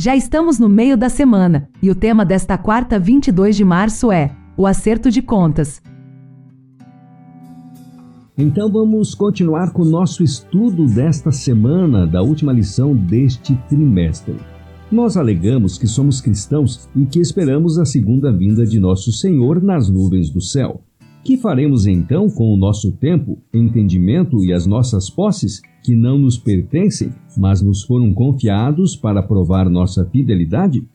Já estamos no meio da semana e o tema desta quarta, 22 de março é o acerto de contas. Então vamos continuar com o nosso estudo desta semana, da última lição deste trimestre. Nós alegamos que somos cristãos e que esperamos a segunda vinda de nosso Senhor nas nuvens do céu. Que faremos então com o nosso tempo, entendimento e as nossas posses que não nos pertencem, mas nos foram confiados para provar nossa fidelidade?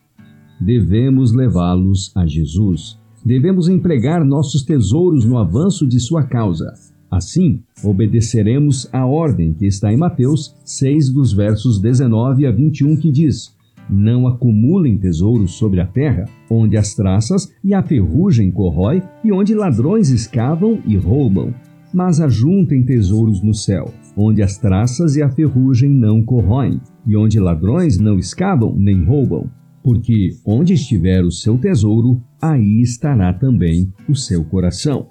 Devemos levá-los a Jesus. Devemos empregar nossos tesouros no avanço de sua causa. Assim, obedeceremos à ordem que está em Mateus 6, dos versos 19 a 21, que diz: Não acumulem tesouros sobre a terra, onde as traças e a ferrugem corrói e onde ladrões escavam e roubam mas ajuntem tesouros no céu, onde as traças e a ferrugem não corroem, e onde ladrões não escavam nem roubam. Porque onde estiver o seu tesouro, aí estará também o seu coração.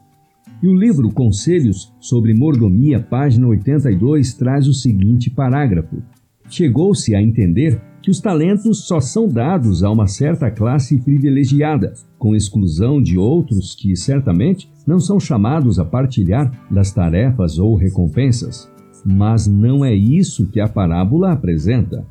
E o livro Conselhos sobre Mordomia, página 82, traz o seguinte parágrafo: Chegou-se a entender que os talentos só são dados a uma certa classe privilegiada, com exclusão de outros que certamente não são chamados a partilhar das tarefas ou recompensas. Mas não é isso que a parábola apresenta.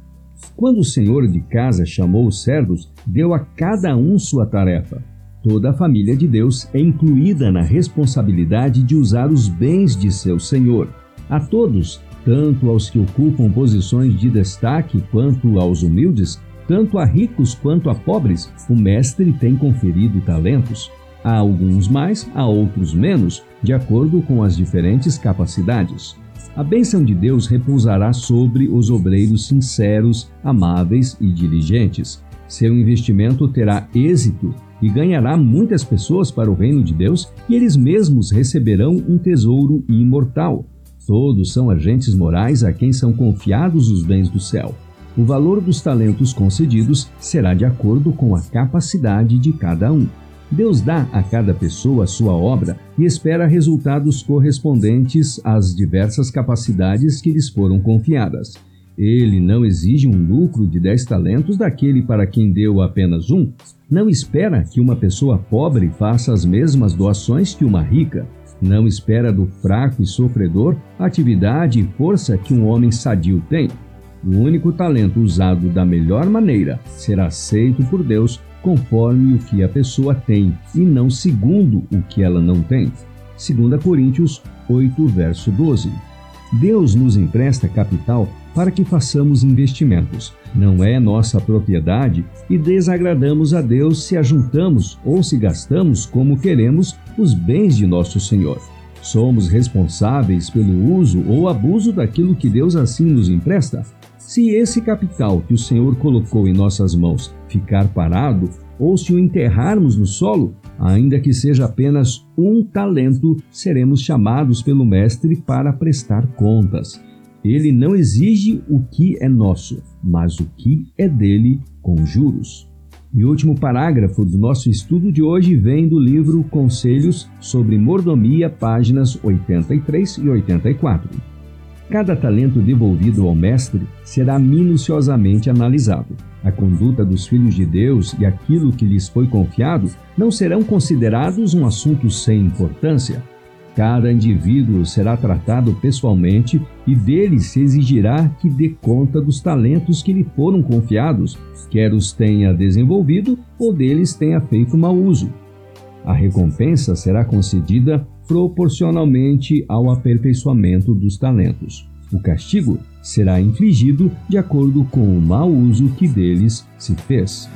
Quando o senhor de casa chamou os servos, deu a cada um sua tarefa. Toda a família de Deus é incluída na responsabilidade de usar os bens de seu senhor. A todos tanto aos que ocupam posições de destaque quanto aos humildes, tanto a ricos quanto a pobres, o Mestre tem conferido talentos. A alguns mais, a outros menos, de acordo com as diferentes capacidades. A bênção de Deus repousará sobre os obreiros sinceros, amáveis e diligentes. Seu investimento terá êxito e ganhará muitas pessoas para o reino de Deus, e eles mesmos receberão um tesouro imortal Todos são agentes morais a quem são confiados os bens do céu. O valor dos talentos concedidos será de acordo com a capacidade de cada um. Deus dá a cada pessoa a sua obra e espera resultados correspondentes às diversas capacidades que lhes foram confiadas. Ele não exige um lucro de dez talentos daquele para quem deu apenas um. Não espera que uma pessoa pobre faça as mesmas doações que uma rica. Não espera do fraco e sofredor a atividade e força que um homem sadio tem. O único talento usado da melhor maneira será aceito por Deus conforme o que a pessoa tem e não segundo o que ela não tem. 2 Coríntios 8, verso 12. Deus nos empresta capital para que façamos investimentos. Não é nossa propriedade e desagradamos a Deus se ajuntamos ou se gastamos como queremos os bens de nosso Senhor. Somos responsáveis pelo uso ou abuso daquilo que Deus assim nos empresta? Se esse capital que o Senhor colocou em nossas mãos ficar parado, ou se o enterrarmos no solo, ainda que seja apenas um talento, seremos chamados pelo Mestre para prestar contas. Ele não exige o que é nosso, mas o que é dele com juros. E o último parágrafo do nosso estudo de hoje vem do livro Conselhos sobre Mordomia, páginas 83 e 84. Cada talento devolvido ao mestre será minuciosamente analisado. A conduta dos filhos de Deus e aquilo que lhes foi confiado não serão considerados um assunto sem importância, Cada indivíduo será tratado pessoalmente e dele se exigirá que dê conta dos talentos que lhe foram confiados, quer os tenha desenvolvido ou deles tenha feito mau uso. A recompensa será concedida proporcionalmente ao aperfeiçoamento dos talentos. O castigo será infligido de acordo com o mau uso que deles se fez.